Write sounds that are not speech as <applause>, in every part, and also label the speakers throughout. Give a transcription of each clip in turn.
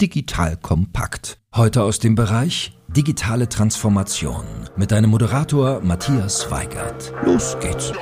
Speaker 1: Digital Kompakt. Heute aus dem Bereich digitale Transformation mit deinem Moderator Matthias Weigert. Los geht's.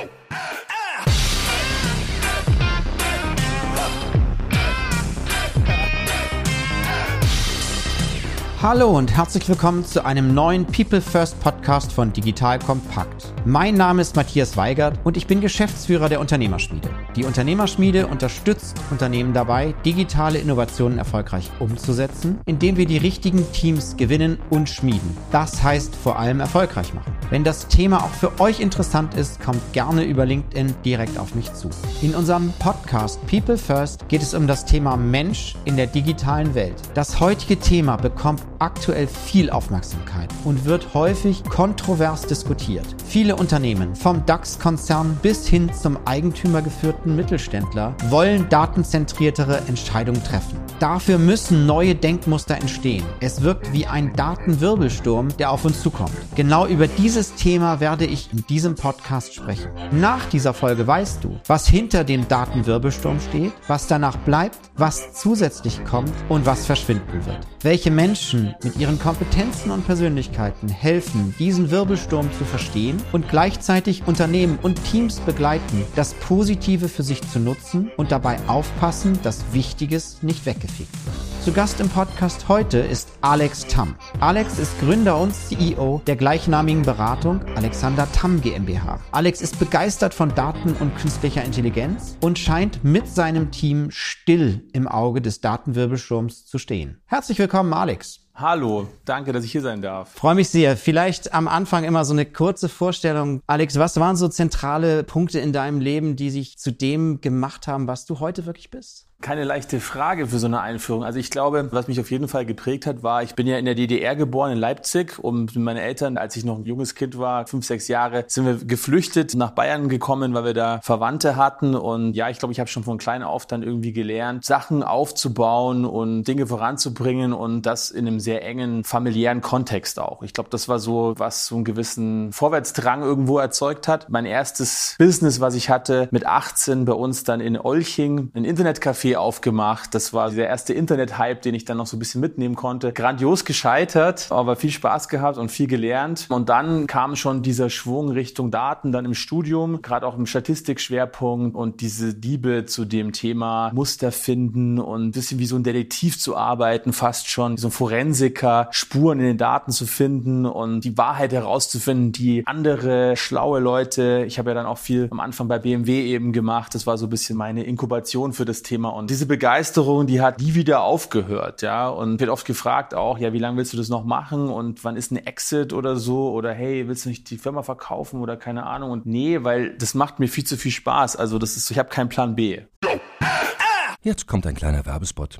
Speaker 2: Hallo und herzlich willkommen zu einem neuen People First Podcast von Digital Kompakt. Mein Name ist Matthias Weigert und ich bin Geschäftsführer der Unternehmerschmiede. Die Unternehmerschmiede unterstützt Unternehmen dabei, digitale Innovationen erfolgreich umzusetzen, indem wir die richtigen Teams gewinnen und schmieden. Das heißt vor allem erfolgreich machen. Wenn das Thema auch für euch interessant ist, kommt gerne über LinkedIn direkt auf mich zu. In unserem Podcast People First geht es um das Thema Mensch in der digitalen Welt. Das heutige Thema bekommt aktuell viel Aufmerksamkeit und wird häufig kontrovers diskutiert. Viele Unternehmen, vom DAX-Konzern bis hin zum eigentümergeführten Mittelständler, wollen datenzentriertere Entscheidungen treffen. Dafür müssen neue Denkmuster entstehen. Es wirkt wie ein Datenwirbelsturm, der auf uns zukommt. Genau über dieses Thema werde ich in diesem Podcast sprechen. Nach dieser Folge weißt du, was hinter dem Datenwirbelsturm steht, was danach bleibt, was zusätzlich kommt und was verschwinden wird. Welche Menschen mit ihren Kompetenzen und Persönlichkeiten helfen, diesen Wirbelsturm zu verstehen und gleichzeitig Unternehmen und Teams begleiten, das Positive für sich zu nutzen und dabei aufpassen, dass Wichtiges nicht weggefegt wird. Zu Gast im Podcast heute ist Alex Tamm. Alex ist Gründer und CEO der gleichnamigen Beratung Alexander Tamm GmbH. Alex ist begeistert von Daten und künstlicher Intelligenz und scheint mit seinem Team still im Auge des Datenwirbelsturms zu stehen. Herzlich willkommen, Alex.
Speaker 3: Hallo, danke, dass ich hier sein darf.
Speaker 2: Freue mich sehr. Vielleicht am Anfang immer so eine kurze Vorstellung. Alex, was waren so zentrale Punkte in deinem Leben, die sich zu dem gemacht haben, was du heute wirklich bist?
Speaker 3: Keine leichte Frage für so eine Einführung. Also ich glaube, was mich auf jeden Fall geprägt hat, war, ich bin ja in der DDR geboren, in Leipzig. Und meine Eltern, als ich noch ein junges Kind war, fünf, sechs Jahre, sind wir geflüchtet nach Bayern gekommen, weil wir da Verwandte hatten. Und ja, ich glaube, ich habe schon von klein auf dann irgendwie gelernt, Sachen aufzubauen und Dinge voranzubringen und das in einem sehr engen familiären Kontext auch. Ich glaube, das war so, was so einen gewissen Vorwärtsdrang irgendwo erzeugt hat. Mein erstes Business, was ich hatte, mit 18 bei uns dann in Olching, ein Internetcafé aufgemacht. Das war der erste Internet-Hype, den ich dann noch so ein bisschen mitnehmen konnte. Grandios gescheitert, aber viel Spaß gehabt und viel gelernt. Und dann kam schon dieser Schwung Richtung Daten dann im Studium, gerade auch im Statistikschwerpunkt und diese Liebe zu dem Thema Muster finden und ein bisschen wie so ein Detektiv zu arbeiten, fast schon so ein Forensiker, Spuren in den Daten zu finden und die Wahrheit herauszufinden, die andere schlaue Leute, ich habe ja dann auch viel am Anfang bei BMW eben gemacht, das war so ein bisschen meine Inkubation für das Thema und diese Begeisterung, die hat nie wieder aufgehört, ja. Und wird oft gefragt auch, ja, wie lange willst du das noch machen und wann ist ein Exit oder so? Oder hey, willst du nicht die Firma verkaufen oder keine Ahnung? Und nee, weil das macht mir viel zu viel Spaß. Also das ist, ich habe keinen Plan B.
Speaker 1: Jetzt kommt ein kleiner Werbespot.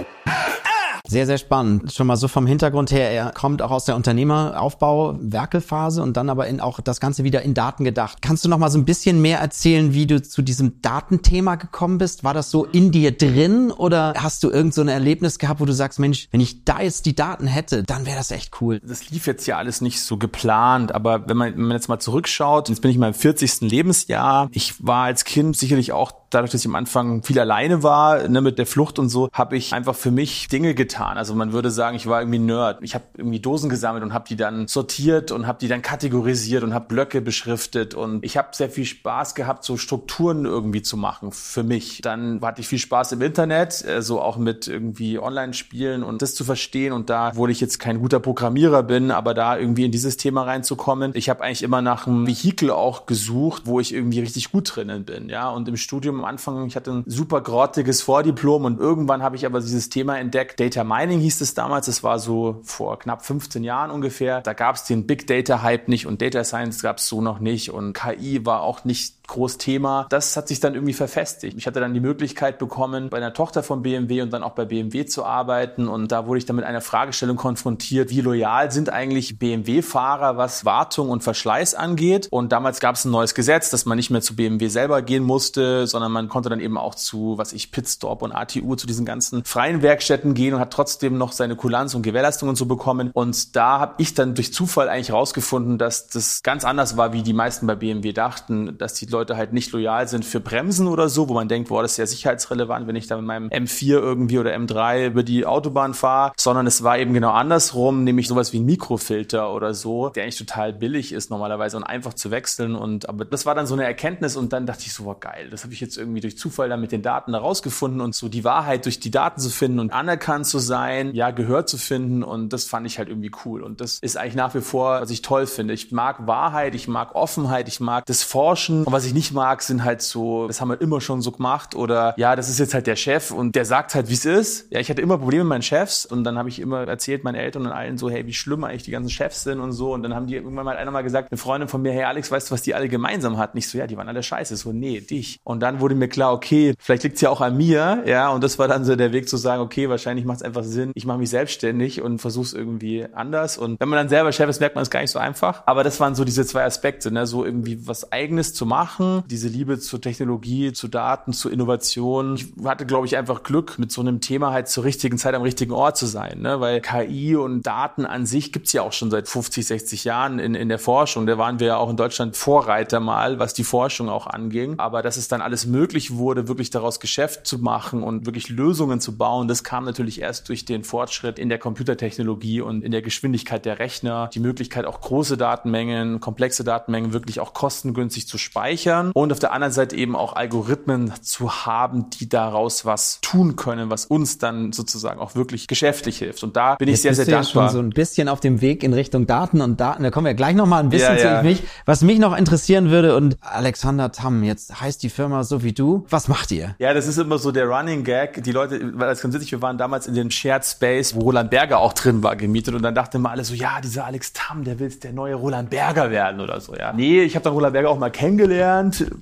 Speaker 2: Sehr, sehr spannend. Schon mal so vom Hintergrund her, er kommt auch aus der Unternehmeraufbau, Werkelphase und dann aber in auch das Ganze wieder in Daten gedacht. Kannst du noch mal so ein bisschen mehr erzählen, wie du zu diesem Datenthema gekommen bist? War das so in dir drin oder hast du irgend so ein Erlebnis gehabt, wo du sagst, Mensch, wenn ich da jetzt die Daten hätte, dann wäre das echt cool?
Speaker 3: Das lief jetzt ja alles nicht so geplant, aber wenn man, wenn man jetzt mal zurückschaut, jetzt bin ich in meinem 40. Lebensjahr. Ich war als Kind sicherlich auch dadurch, dass ich am Anfang viel alleine war, ne, mit der Flucht und so, habe ich einfach für mich Dinge getan. Also man würde sagen, ich war irgendwie Nerd. Ich habe irgendwie Dosen gesammelt und habe die dann sortiert und habe die dann kategorisiert und habe Blöcke beschriftet und ich habe sehr viel Spaß gehabt, so Strukturen irgendwie zu machen für mich. Dann hatte ich viel Spaß im Internet, so also auch mit irgendwie Online-Spielen und das zu verstehen und da, obwohl ich jetzt kein guter Programmierer bin, aber da irgendwie in dieses Thema reinzukommen. Ich habe eigentlich immer nach einem Vehikel auch gesucht, wo ich irgendwie richtig gut drinnen bin, ja. Und im Studium am Anfang, ich hatte ein super grottiges Vordiplom und irgendwann habe ich aber dieses Thema entdeckt. Data Mining hieß es damals. Das war so vor knapp 15 Jahren ungefähr. Da gab es den Big Data Hype nicht und Data Science gab es so noch nicht und KI war auch nicht groß Thema. Das hat sich dann irgendwie verfestigt. Ich hatte dann die Möglichkeit bekommen, bei einer Tochter von BMW und dann auch bei BMW zu arbeiten. Und da wurde ich dann mit einer Fragestellung konfrontiert, wie loyal sind eigentlich BMW-Fahrer, was Wartung und Verschleiß angeht. Und damals gab es ein neues Gesetz, dass man nicht mehr zu BMW selber gehen musste, sondern man konnte dann eben auch zu, was ich, Pitstop und ATU, zu diesen ganzen freien Werkstätten gehen und hat trotzdem noch seine Kulanz und Gewährleistung und so bekommen. Und da habe ich dann durch Zufall eigentlich rausgefunden, dass das ganz anders war, wie die meisten bei BMW dachten, dass die Leute Leute halt nicht loyal sind für Bremsen oder so, wo man denkt, boah, das ist ja sicherheitsrelevant, wenn ich da mit meinem M4 irgendwie oder M3 über die Autobahn fahre, sondern es war eben genau andersrum, nämlich sowas wie ein Mikrofilter oder so, der eigentlich total billig ist normalerweise und einfach zu wechseln und aber das war dann so eine Erkenntnis und dann dachte ich so, boah, geil, das habe ich jetzt irgendwie durch Zufall dann mit den Daten herausgefunden und so die Wahrheit durch die Daten zu finden und anerkannt zu sein, ja, gehört zu finden und das fand ich halt irgendwie cool und das ist eigentlich nach wie vor, was ich toll finde. Ich mag Wahrheit, ich mag Offenheit, ich mag das Forschen und was ich ich nicht mag, sind halt so, das haben wir immer schon so gemacht oder ja, das ist jetzt halt der Chef und der sagt halt, wie es ist. Ja, ich hatte immer Probleme mit meinen Chefs und dann habe ich immer erzählt meinen Eltern und allen so, hey, wie schlimm eigentlich die ganzen Chefs sind und so und dann haben die irgendwann mal einer mal gesagt, eine Freundin von mir, hey Alex, weißt du, was die alle gemeinsam hatten? Ich so, ja, die waren alle scheiße. So, nee, dich. Und dann wurde mir klar, okay, vielleicht liegt es ja auch an mir, ja, und das war dann so der Weg zu sagen, okay, wahrscheinlich macht es einfach Sinn, ich mache mich selbstständig und versuche es irgendwie anders und wenn man dann selber Chef ist, merkt man es gar nicht so einfach, aber das waren so diese zwei Aspekte, ne, so irgendwie was eigenes zu machen, diese Liebe zur Technologie, zu Daten, zu Innovation. Ich hatte, glaube ich, einfach Glück, mit so einem Thema halt zur richtigen Zeit am richtigen Ort zu sein. Ne? Weil KI und Daten an sich gibt's ja auch schon seit 50, 60 Jahren in, in der Forschung. Da waren wir ja auch in Deutschland Vorreiter mal, was die Forschung auch anging. Aber dass es dann alles möglich wurde, wirklich daraus Geschäft zu machen und wirklich Lösungen zu bauen, das kam natürlich erst durch den Fortschritt in der Computertechnologie und in der Geschwindigkeit der Rechner. Die Möglichkeit, auch große Datenmengen, komplexe Datenmengen wirklich auch kostengünstig zu speichern und auf der anderen Seite eben auch Algorithmen zu haben, die daraus was tun können, was uns dann sozusagen auch wirklich geschäftlich hilft. Und da bin Jetzt ich sehr, sehr dankbar.
Speaker 2: Ja schon so ein bisschen auf dem Weg in Richtung Daten und Daten. Da kommen wir gleich noch mal ein bisschen ja, zu mich. Was mich noch interessieren würde und Alexander Tamm, jetzt heißt die Firma so wie du. Was macht ihr?
Speaker 3: Ja, das ist immer so der Running Gag. Die Leute, weil das ganz witzig, wir waren damals in dem Shared Space, wo Roland Berger auch drin war, gemietet und dann dachten immer alle so, ja, dieser Alex Tamm, der will der neue Roland Berger werden oder so, ja. Nee, ich habe dann Roland Berger auch mal kennengelernt,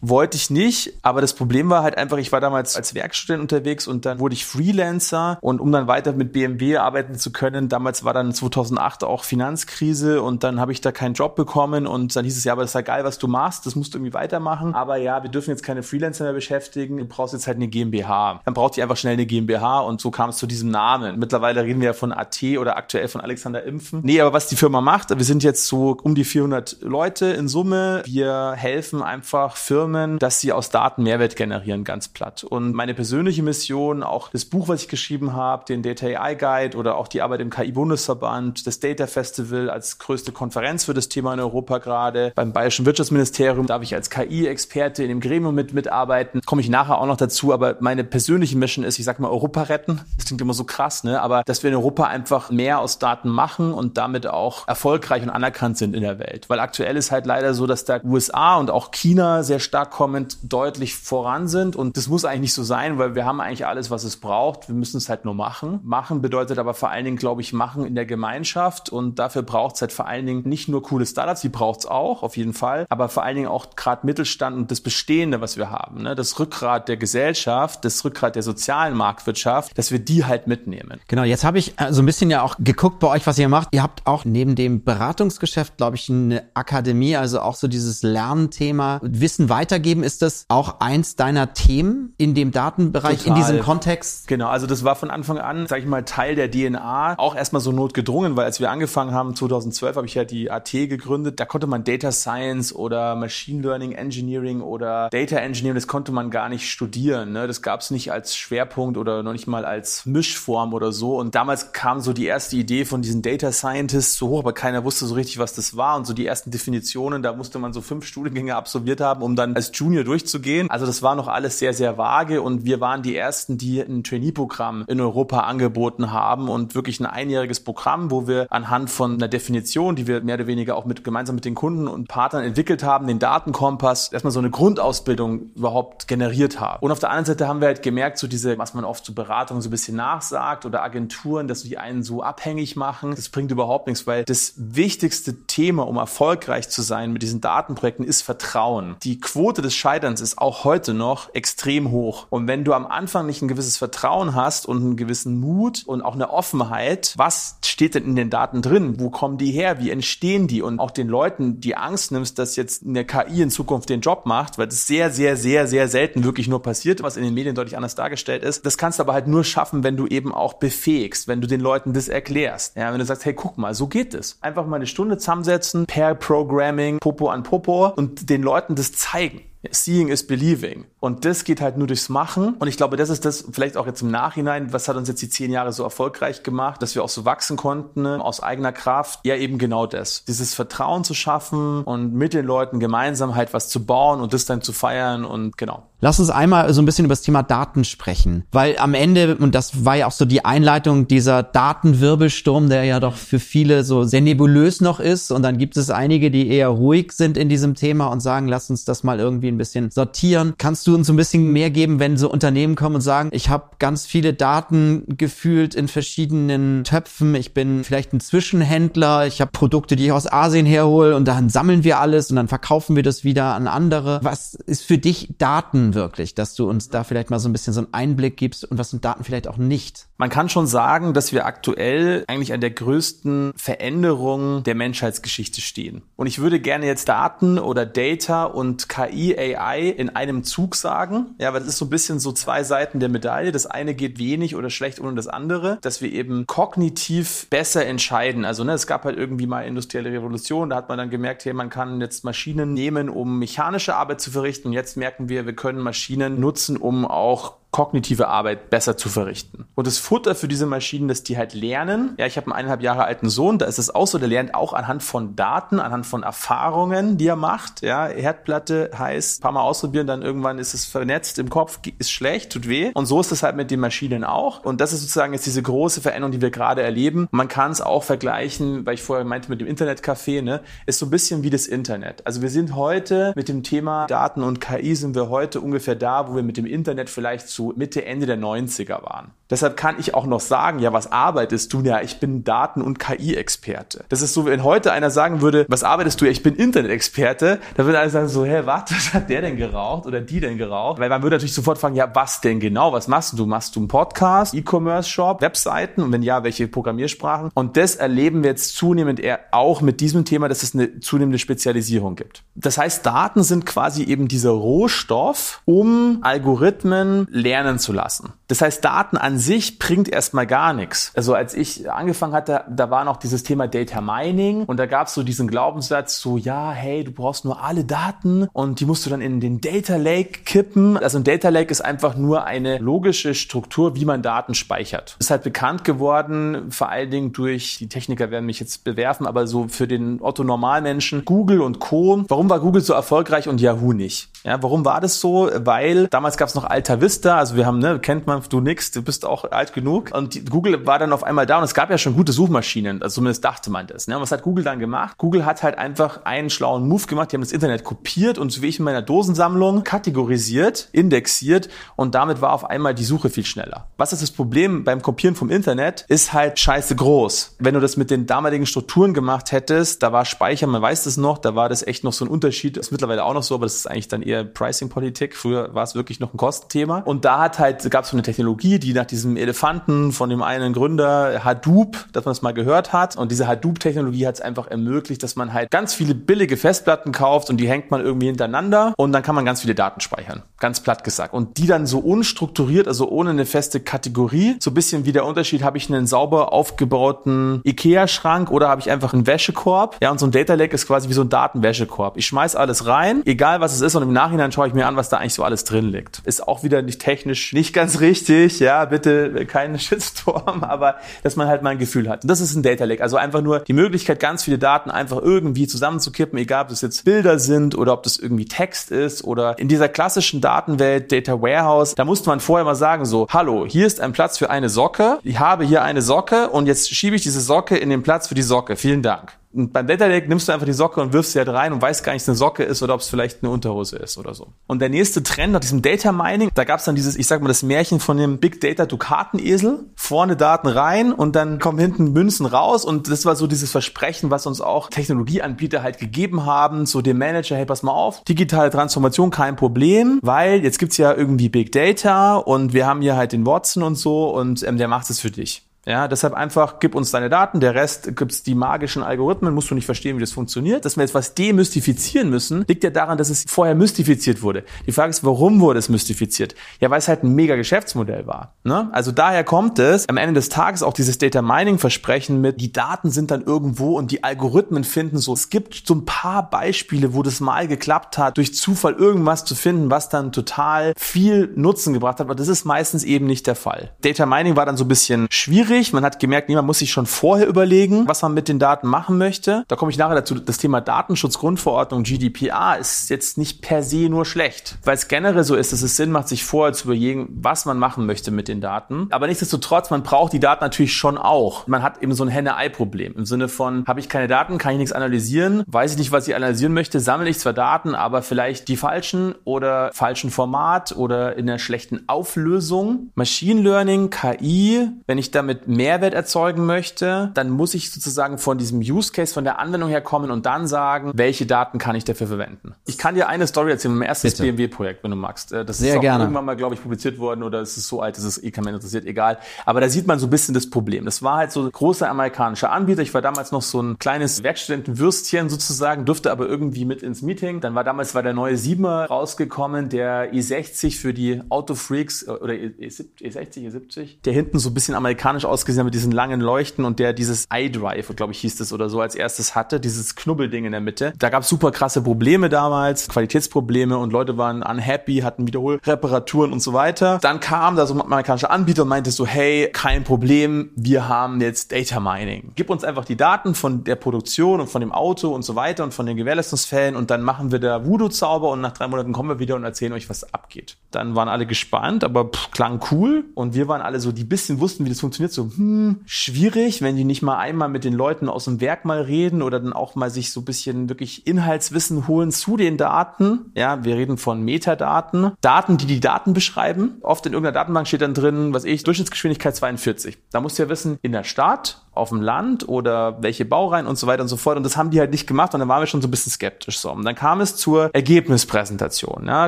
Speaker 3: wollte ich nicht, aber das Problem war halt einfach, ich war damals als Werkstudent unterwegs und dann wurde ich Freelancer und um dann weiter mit BMW arbeiten zu können, damals war dann 2008 auch Finanzkrise und dann habe ich da keinen Job bekommen und dann hieß es ja, aber das ist ja geil, was du machst, das musst du irgendwie weitermachen, aber ja, wir dürfen jetzt keine Freelancer mehr beschäftigen, du brauchst jetzt halt eine GmbH. Dann braucht ihr einfach schnell eine GmbH und so kam es zu diesem Namen. Mittlerweile reden wir ja von AT oder aktuell von Alexander Impfen. Nee, aber was die Firma macht, wir sind jetzt so um die 400 Leute in Summe. Wir helfen einfach Firmen, dass sie aus Daten Mehrwert generieren, ganz platt. Und meine persönliche Mission, auch das Buch, was ich geschrieben habe, den Data AI Guide oder auch die Arbeit im KI-Bundesverband, das Data Festival als größte Konferenz für das Thema in Europa gerade. Beim Bayerischen Wirtschaftsministerium darf ich als KI-Experte in dem Gremium mit mitarbeiten. Komme ich nachher auch noch dazu, aber meine persönliche Mission ist, ich sag mal, Europa retten. Das klingt immer so krass, ne? Aber dass wir in Europa einfach mehr aus Daten machen und damit auch erfolgreich und anerkannt sind in der Welt. Weil aktuell ist halt leider so, dass da USA und auch China sehr stark kommend deutlich voran sind. Und das muss eigentlich nicht so sein, weil wir haben eigentlich alles, was es braucht. Wir müssen es halt nur machen. Machen bedeutet aber vor allen Dingen, glaube ich, machen in der Gemeinschaft. Und dafür braucht es halt vor allen Dingen nicht nur coole Startups, die braucht es auch, auf jeden Fall. Aber vor allen Dingen auch gerade Mittelstand und das Bestehende, was wir haben. Ne? Das Rückgrat der Gesellschaft, das Rückgrat der sozialen Marktwirtschaft, dass wir die halt mitnehmen.
Speaker 2: Genau, jetzt habe ich äh, so ein bisschen ja auch geguckt bei euch, was ihr macht. Ihr habt auch neben dem Beratungsgeschäft, glaube ich, eine Akademie, also auch so dieses Lernthema. Wissen weitergeben. Ist das auch eins deiner Themen in dem Datenbereich, Total. in diesem Kontext?
Speaker 3: Genau, also das war von Anfang an, sage ich mal, Teil der DNA. Auch erstmal so notgedrungen, weil als wir angefangen haben, 2012 habe ich ja die AT gegründet. Da konnte man Data Science oder Machine Learning Engineering oder Data Engineering, das konnte man gar nicht studieren. Ne? Das gab es nicht als Schwerpunkt oder noch nicht mal als Mischform oder so. Und damals kam so die erste Idee von diesen Data Scientists so hoch, aber keiner wusste so richtig, was das war. Und so die ersten Definitionen, da musste man so fünf Studiengänge absolviert haben, um dann als Junior durchzugehen. Also das war noch alles sehr, sehr vage und wir waren die ersten, die ein Trainee-Programm in Europa angeboten haben und wirklich ein einjähriges Programm, wo wir anhand von einer Definition, die wir mehr oder weniger auch mit gemeinsam mit den Kunden und Partnern entwickelt haben, den Datenkompass, erstmal so eine Grundausbildung überhaupt generiert haben. Und auf der anderen Seite haben wir halt gemerkt, so diese, was man oft zu Beratungen so ein bisschen nachsagt oder Agenturen, dass die einen so abhängig machen, das bringt überhaupt nichts, weil das wichtigste Thema, um erfolgreich zu sein mit diesen Datenprojekten, ist Vertrauen. Die Quote des Scheiterns ist auch heute noch extrem hoch. Und wenn du am Anfang nicht ein gewisses Vertrauen hast und einen gewissen Mut und auch eine Offenheit, was steht denn in den Daten drin? Wo kommen die her? Wie entstehen die? Und auch den Leuten die Angst nimmst, dass jetzt eine KI in Zukunft den Job macht, weil das sehr, sehr, sehr, sehr selten wirklich nur passiert, was in den Medien deutlich anders dargestellt ist. Das kannst du aber halt nur schaffen, wenn du eben auch befähigst, wenn du den Leuten das erklärst. Ja, wenn du sagst, hey, guck mal, so geht es. Einfach mal eine Stunde zusammensetzen, per Programming, Popo an Popo und den Leuten das zeigen. Seeing is believing. Und das geht halt nur durchs Machen. Und ich glaube, das ist das vielleicht auch jetzt im Nachhinein, was hat uns jetzt die zehn Jahre so erfolgreich gemacht, dass wir auch so wachsen konnten ne, aus eigener Kraft. Ja, eben genau das. Dieses Vertrauen zu schaffen und mit den Leuten gemeinsam halt was zu bauen und das dann zu feiern und genau.
Speaker 2: Lass uns einmal so ein bisschen über das Thema Daten sprechen, weil am Ende, und das war ja auch so die Einleitung dieser Datenwirbelsturm, der ja doch für viele so sehr nebulös noch ist, und dann gibt es einige, die eher ruhig sind in diesem Thema und sagen, lass uns das mal irgendwie ein bisschen sortieren. Kannst du uns ein bisschen mehr geben, wenn so Unternehmen kommen und sagen, ich habe ganz viele Daten gefühlt in verschiedenen Töpfen, ich bin vielleicht ein Zwischenhändler, ich habe Produkte, die ich aus Asien herhole und dann sammeln wir alles und dann verkaufen wir das wieder an andere. Was ist für dich Daten? wirklich, dass du uns da vielleicht mal so ein bisschen so einen Einblick gibst und was sind Daten vielleicht auch nicht?
Speaker 3: Man kann schon sagen, dass wir aktuell eigentlich an der größten Veränderung der Menschheitsgeschichte stehen. Und ich würde gerne jetzt Daten oder Data und KI, AI in einem Zug sagen. Ja, weil das ist so ein bisschen so zwei Seiten der Medaille. Das eine geht wenig oder schlecht ohne das andere, dass wir eben kognitiv besser entscheiden. Also ne, es gab halt irgendwie mal industrielle Revolution, da hat man dann gemerkt, hey, man kann jetzt Maschinen nehmen, um mechanische Arbeit zu verrichten. Und jetzt merken wir, wir können Maschinen nutzen, um auch kognitive Arbeit besser zu verrichten. Und das Futter für diese Maschinen, dass die halt lernen. Ja, ich habe einen eineinhalb Jahre alten Sohn, da ist es auch so, der lernt auch anhand von Daten, anhand von Erfahrungen, die er macht. Ja, Herdplatte heißt, paar Mal ausprobieren, dann irgendwann ist es vernetzt im Kopf, ist schlecht, tut weh. Und so ist es halt mit den Maschinen auch. Und das ist sozusagen jetzt diese große Veränderung, die wir gerade erleben. Man kann es auch vergleichen, weil ich vorher meinte mit dem Internetcafé, ne, ist so ein bisschen wie das Internet. Also wir sind heute mit dem Thema Daten und KI sind wir heute ungefähr da, wo wir mit dem Internet vielleicht zu Mitte, Ende der 90er waren. Deshalb kann ich auch noch sagen, ja, was arbeitest du? Ja, ich bin Daten- und KI-Experte. Das ist so, wenn heute einer sagen würde, was arbeitest du? Ja, ich bin Internet-Experte. Da würde einer sagen so, hä, was, <laughs> was hat der denn geraucht oder die denn geraucht? Weil man würde natürlich sofort fragen, ja, was denn genau? Was machst du? Machst du einen Podcast, E-Commerce-Shop, Webseiten? Und wenn ja, welche Programmiersprachen? Und das erleben wir jetzt zunehmend eher auch mit diesem Thema, dass es eine zunehmende Spezialisierung gibt. Das heißt, Daten sind quasi eben dieser Rohstoff, um Algorithmen lernen zu lassen. Das heißt, Daten an sich bringt erstmal gar nichts. Also als ich angefangen hatte, da war noch dieses Thema Data Mining und da gab es so diesen Glaubenssatz, so ja, hey, du brauchst nur alle Daten und die musst du dann in den Data Lake kippen. Also ein Data Lake ist einfach nur eine logische Struktur, wie man Daten speichert. Ist halt bekannt geworden, vor allen Dingen durch, die Techniker werden mich jetzt bewerfen, aber so für den Otto Normalmenschen, Google und Co. Warum war Google so erfolgreich und Yahoo nicht? Ja, warum war das so? Weil damals gab es noch Alta Vista, also wir haben, ne, kennt man du nix, du bist auch alt genug. Und die, Google war dann auf einmal da und es gab ja schon gute Suchmaschinen, also zumindest dachte man das. Ne? Und was hat Google dann gemacht? Google hat halt einfach einen schlauen Move gemacht, die haben das Internet kopiert und so wie ich in meiner Dosensammlung kategorisiert, indexiert und damit war auf einmal die Suche viel schneller. Was ist das Problem beim Kopieren vom Internet? Ist halt scheiße groß. Wenn du das mit den damaligen Strukturen gemacht hättest, da war Speicher, man weiß das noch, da war das echt noch so ein Unterschied, ist mittlerweile auch noch so, aber das ist eigentlich dann eher Pricing-Politik. Früher war es wirklich noch ein Kostenthema. Und da hat halt, gab es so eine Technologie, die nach diesem Elefanten von dem einen Gründer Hadoop, dass man es mal gehört hat. Und diese Hadoop-Technologie hat es einfach ermöglicht, dass man halt ganz viele billige Festplatten kauft und die hängt man irgendwie hintereinander und dann kann man ganz viele Daten speichern. Ganz platt gesagt. Und die dann so unstrukturiert, also ohne eine feste Kategorie, so ein bisschen wie der Unterschied, habe ich einen sauber aufgebauten Ikea-Schrank oder habe ich einfach einen Wäschekorb. Ja, und so ein Data Lake ist quasi wie so ein Datenwäschekorb. Ich schmeiß alles rein, egal was es ist und im Nachhinein schaue ich mir an, was da eigentlich so alles drin liegt. Ist auch wieder nicht technisch nicht ganz richtig, ja, bitte keinen <laughs> Shitstorm, aber dass man halt mal ein Gefühl hat. Und das ist ein Data Lake, also einfach nur die Möglichkeit, ganz viele Daten einfach irgendwie zusammenzukippen, egal ob das jetzt Bilder sind oder ob das irgendwie Text ist oder in dieser klassischen Datenwelt, Data Warehouse, da musste man vorher mal sagen so, hallo, hier ist ein Platz für eine Socke, ich habe hier eine Socke und jetzt schiebe ich diese Socke in den Platz für die Socke. Vielen Dank. Und beim Data Lake nimmst du einfach die Socke und wirfst sie halt rein und weißt gar nicht, ob es eine Socke ist oder ob es vielleicht eine Unterhose ist oder so. Und der nächste Trend nach diesem Data Mining, da gab es dann dieses, ich sag mal, das Märchen von dem Big Data Dukatenesel. Vorne Daten rein und dann kommen hinten Münzen raus. Und das war so dieses Versprechen, was uns auch Technologieanbieter halt gegeben haben, so dem Manager, hey, pass mal auf, digitale Transformation kein Problem, weil jetzt gibt's ja irgendwie Big Data und wir haben hier halt den Watson und so und ähm, der macht es für dich. Ja, deshalb einfach gib uns deine Daten, der Rest gibt's die magischen Algorithmen, musst du nicht verstehen, wie das funktioniert. Dass wir jetzt was demystifizieren müssen, liegt ja daran, dass es vorher mystifiziert wurde. Die Frage ist, warum wurde es mystifiziert? Ja, weil es halt ein mega Geschäftsmodell war. Ne? Also daher kommt es am Ende des Tages auch dieses Data Mining Versprechen mit, die Daten sind dann irgendwo und die Algorithmen finden so. Es gibt so ein paar Beispiele, wo das mal geklappt hat, durch Zufall irgendwas zu finden, was dann total viel Nutzen gebracht hat, aber das ist meistens eben nicht der Fall. Data Mining war dann so ein bisschen schwierig schwierig. Man hat gemerkt, man muss sich schon vorher überlegen, was man mit den Daten machen möchte. Da komme ich nachher dazu. Das Thema Datenschutzgrundverordnung, GDPR, ist jetzt nicht per se nur schlecht, weil es generell so ist, dass es Sinn macht, sich vorher zu überlegen, was man machen möchte mit den Daten. Aber nichtsdestotrotz, man braucht die Daten natürlich schon auch. Man hat eben so ein Henne-Ei-Problem im Sinne von, habe ich keine Daten, kann ich nichts analysieren, weiß ich nicht, was ich analysieren möchte, sammle ich zwar Daten, aber vielleicht die falschen oder falschen Format oder in einer schlechten Auflösung. Machine Learning, KI, wenn ich damit Mehrwert erzeugen möchte, dann muss ich sozusagen von diesem Use Case, von der Anwendung her kommen und dann sagen, welche Daten kann ich dafür verwenden. Ich kann dir eine Story erzählen, mein erstes BMW-Projekt, wenn du magst. Äh, das
Speaker 2: Sehr
Speaker 3: ist auch
Speaker 2: gerne.
Speaker 3: irgendwann mal, glaube ich, publiziert worden oder es ist so alt, dass es eh kein Mensch interessiert, egal. Aber da sieht man so ein bisschen das Problem. Das war halt so ein großer amerikanischer Anbieter. Ich war damals noch so ein kleines Werkstudentenwürstchen sozusagen, durfte aber irgendwie mit ins Meeting. Dann war damals war der neue 7er rausgekommen, der i60 für die Autofreaks äh, oder E60, E70, der hinten so ein bisschen amerikanisch ausgesehen mit diesen langen Leuchten und der dieses iDrive, glaube ich, hieß das oder so als erstes hatte, dieses Knubbelding in der Mitte. Da gab es super krasse Probleme damals, Qualitätsprobleme und Leute waren unhappy, hatten Wiederholreparaturen und so weiter. Dann kam da so ein amerikanischer Anbieter und meinte so, hey, kein Problem, wir haben jetzt Data Mining. Gib uns einfach die Daten von der Produktion und von dem Auto und so weiter und von den Gewährleistungsfällen und dann machen wir da Voodoo-Zauber und nach drei Monaten kommen wir wieder und erzählen euch, was abgeht. Dann waren alle gespannt, aber pff, klang cool und wir waren alle so, die bisschen wussten, wie das funktioniert, so, hm, schwierig, wenn die nicht mal einmal mit den Leuten aus dem Werk mal reden oder dann auch mal sich so ein bisschen wirklich Inhaltswissen holen zu den Daten. Ja, wir reden von Metadaten. Daten, die die Daten beschreiben. Oft in irgendeiner Datenbank steht dann drin, was ich, Durchschnittsgeschwindigkeit 42. Da musst du ja wissen, in der Stadt, auf dem Land oder welche Baureihen und so weiter und so fort. Und das haben die halt nicht gemacht und dann waren wir schon so ein bisschen skeptisch. So. Und dann kam es zur Ergebnispräsentation. Ja,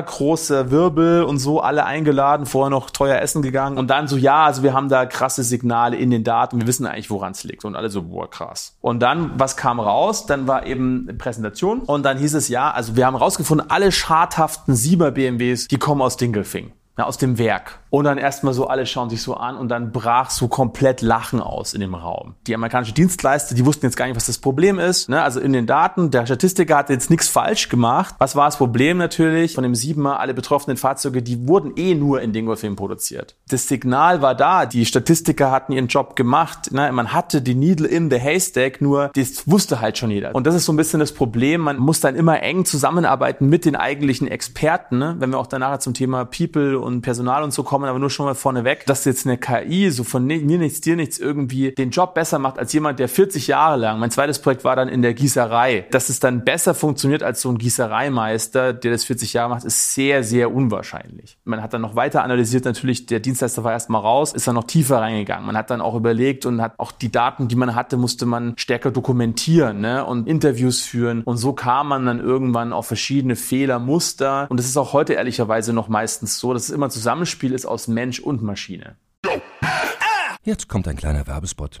Speaker 3: große Wirbel und so, alle eingeladen, vorher noch teuer essen gegangen und dann so, ja, also wir haben da krasse Signale in den Daten, wir wissen eigentlich, woran es liegt. Und alle so, boah, krass. Und dann, was kam raus? Dann war eben eine Präsentation und dann hieß es, ja, also wir haben rausgefunden, alle schadhaften Sieber BMWs, die kommen aus Dingelfing. Ja, aus dem Werk. Und dann erstmal so, alle schauen sich so an und dann brach so komplett Lachen aus in dem Raum. Die amerikanische Dienstleister, die wussten jetzt gar nicht, was das Problem ist. Ne? Also in den Daten, der Statistiker hat jetzt nichts falsch gemacht. Was war das Problem natürlich? Von dem Siebener, alle betroffenen Fahrzeuge, die wurden eh nur in Dingolfing produziert. Das Signal war da, die Statistiker hatten ihren Job gemacht. Ne? Man hatte die Needle in the Haystack, nur das wusste halt schon jeder. Und das ist so ein bisschen das Problem. Man muss dann immer eng zusammenarbeiten mit den eigentlichen Experten. Ne? Wenn wir auch danach zum Thema People und Personal und so kommen, aber nur schon mal vorneweg, dass jetzt eine KI so von mir nichts, dir nichts irgendwie den Job besser macht als jemand, der 40 Jahre lang, mein zweites Projekt war dann in der Gießerei, dass es dann besser funktioniert als so ein Gießereimeister, der das 40 Jahre macht, ist sehr, sehr unwahrscheinlich. Man hat dann noch weiter analysiert, natürlich, der Dienstleister war erstmal raus, ist dann noch tiefer reingegangen. Man hat dann auch überlegt und hat auch die Daten, die man hatte, musste man stärker dokumentieren ne? und Interviews führen. Und so kam man dann irgendwann auf verschiedene Fehlermuster. Und das ist auch heute ehrlicherweise noch meistens so. Das immer Zusammenspiel ist aus Mensch und Maschine.
Speaker 1: Jetzt kommt ein kleiner Werbespot.